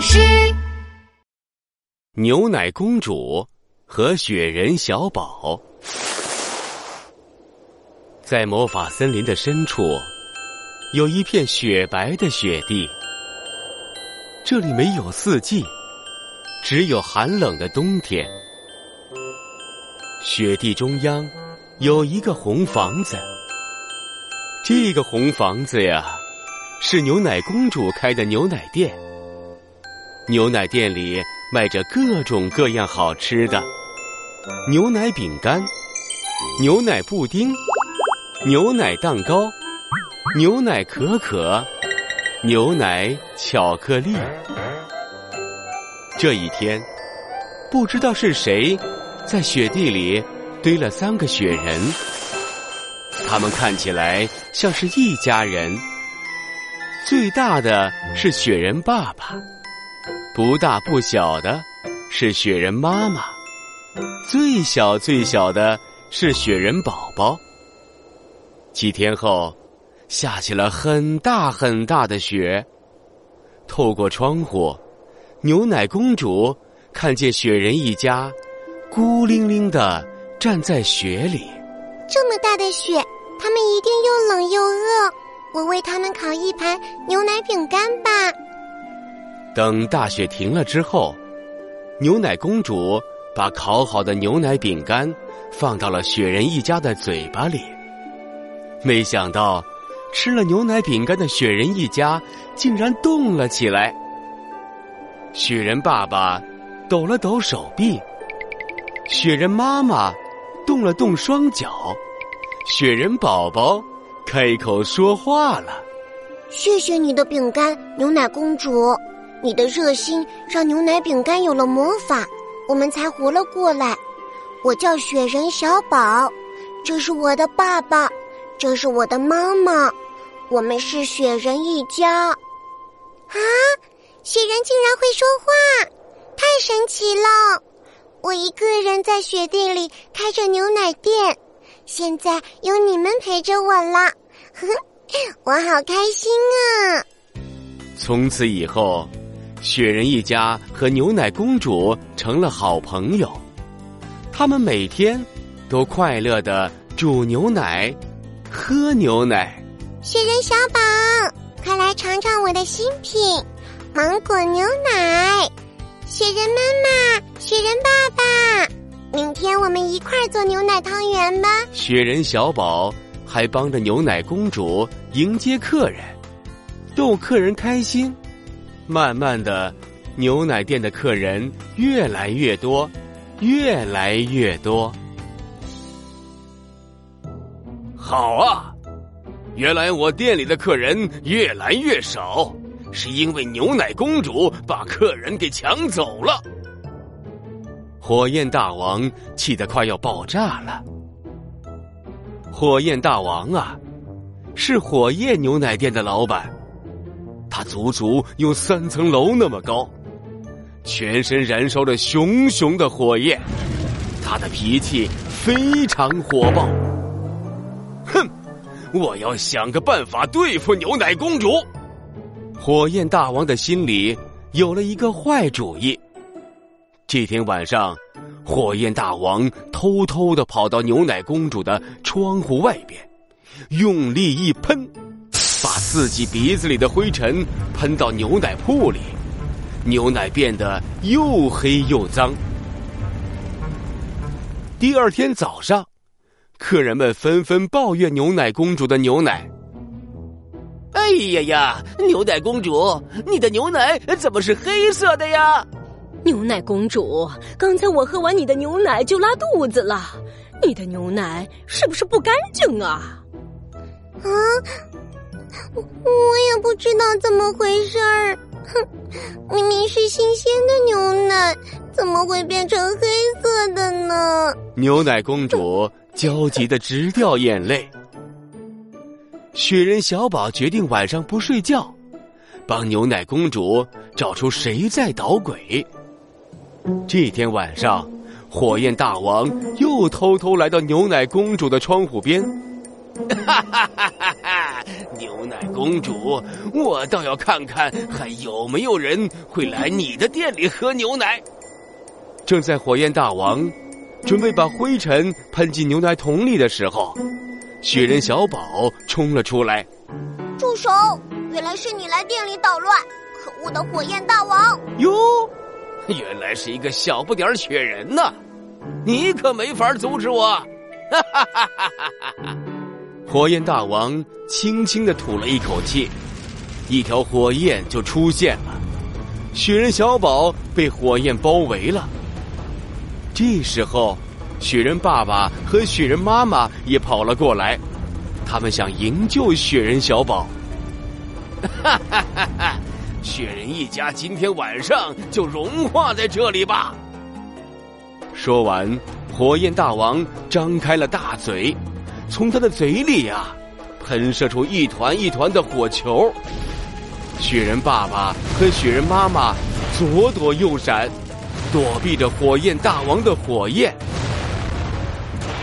师，牛奶公主和雪人小宝，在魔法森林的深处，有一片雪白的雪地。这里没有四季，只有寒冷的冬天。雪地中央有一个红房子，这个红房子呀，是牛奶公主开的牛奶店。牛奶店里卖着各种各样好吃的：牛奶饼干、牛奶布丁、牛奶蛋糕、牛奶可可、牛奶巧克力。这一天，不知道是谁在雪地里堆了三个雪人，他们看起来像是一家人。最大的是雪人爸爸。不大不小的是雪人妈妈，最小最小的是雪人宝宝。几天后，下起了很大很大的雪。透过窗户，牛奶公主看见雪人一家孤零零的站在雪里。这么大的雪，他们一定又冷又饿。我为他们烤一盘牛奶饼干吧。等大雪停了之后，牛奶公主把烤好的牛奶饼干放到了雪人一家的嘴巴里。没想到，吃了牛奶饼干的雪人一家竟然动了起来。雪人爸爸抖了抖手臂，雪人妈妈动了动双脚，雪人宝宝开口说话了：“谢谢你的饼干，牛奶公主。”你的热心让牛奶饼干有了魔法，我们才活了过来。我叫雪人小宝，这是我的爸爸，这是我的妈妈，我们是雪人一家。啊，雪人竟然会说话，太神奇了！我一个人在雪地里开着牛奶店，现在有你们陪着我了，我好开心啊！从此以后。雪人一家和牛奶公主成了好朋友，他们每天都快乐的煮牛奶、喝牛奶。雪人小宝，快来尝尝我的新品——芒果牛奶！雪人妈妈，雪人爸爸，明天我们一块儿做牛奶汤圆吧！雪人小宝还帮着牛奶公主迎接客人，逗客人开心。慢慢的，牛奶店的客人越来越多，越来越多。好啊，原来我店里的客人越来越少，是因为牛奶公主把客人给抢走了。火焰大王气得快要爆炸了。火焰大王啊，是火焰牛奶店的老板。他足足有三层楼那么高，全身燃烧着熊熊的火焰，他的脾气非常火爆。哼，我要想个办法对付牛奶公主。火焰大王的心里有了一个坏主意。这天晚上，火焰大王偷偷的跑到牛奶公主的窗户外边，用力一喷。把自己鼻子里的灰尘喷到牛奶铺里，牛奶变得又黑又脏。第二天早上，客人们纷纷抱怨牛奶公主的牛奶。哎呀呀，牛奶公主，你的牛奶怎么是黑色的呀？牛奶公主，刚才我喝完你的牛奶就拉肚子了，你的牛奶是不是不干净啊？啊！我我也不知道怎么回事儿，哼，明明是新鲜的牛奶，怎么会变成黑色的呢？牛奶公主焦急的直掉眼泪。雪人小宝决定晚上不睡觉，帮牛奶公主找出谁在捣鬼。这天晚上，火焰大王又偷偷来到牛奶公主的窗户边。哈哈哈哈！牛奶公主，我倒要看看还有没有人会来你的店里喝牛奶。正在火焰大王准备把灰尘喷进牛奶桶里的时候，雪人小宝冲了出来。住手！原来是你来店里捣乱！可恶的火焰大王！哟，原来是一个小不点雪人呐！你可没法阻止我！哈哈哈哈哈哈！火焰大王轻轻的吐了一口气，一条火焰就出现了。雪人小宝被火焰包围了。这时候，雪人爸爸和雪人妈妈也跑了过来，他们想营救雪人小宝。哈哈哈哈！雪人一家今天晚上就融化在这里吧。说完，火焰大王张开了大嘴，从他的嘴里呀，喷射出一团一团的火球。雪人爸爸和雪人妈妈左躲右闪。躲避着火焰大王的火焰，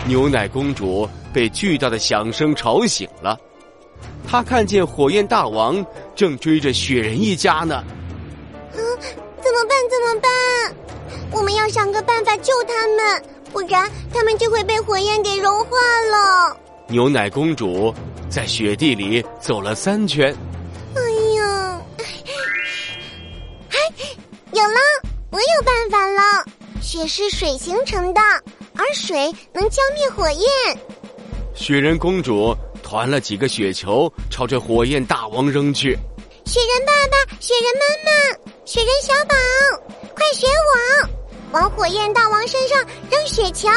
牛奶公主被巨大的响声吵醒了。她看见火焰大王正追着雪人一家呢。啊，怎么办？怎么办？我们要想个办法救他们，不然他们就会被火焰给融化了。牛奶公主在雪地里走了三圈。哎呀，哎，有了！我有办法了，雪是水形成的，而水能浇灭火焰。雪人公主团了几个雪球，朝着火焰大王扔去。雪人爸爸、雪人妈妈、雪人小宝，快学我，往火焰大王身上扔雪球！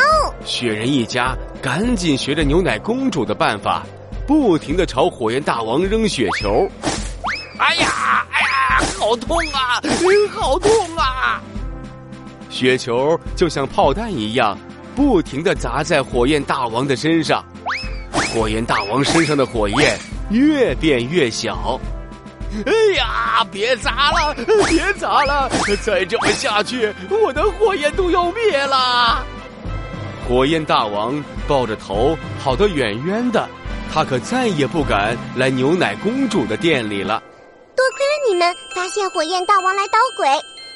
雪人一家赶紧学着牛奶公主的办法，不停的朝火焰大王扔雪球。哎呀，哎呀，好痛啊，好痛啊！雪球就像炮弹一样，不停的砸在火焰大王的身上。火焰大王身上的火焰越变越小。哎呀，别砸了，别砸了！再这么下去，我的火焰都要灭了。火焰大王抱着头跑得远远的，他可再也不敢来牛奶公主的店里了。多亏了你们发现火焰大王来捣鬼。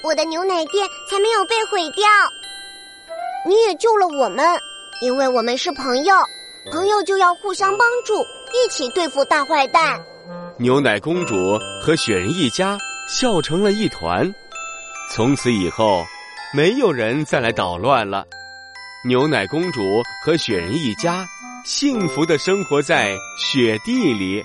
我的牛奶店才没有被毁掉，你也救了我们，因为我们是朋友，朋友就要互相帮助，一起对付大坏蛋。牛奶公主和雪人一家笑成了一团，从此以后，没有人再来捣乱了。牛奶公主和雪人一家幸福的生活在雪地里。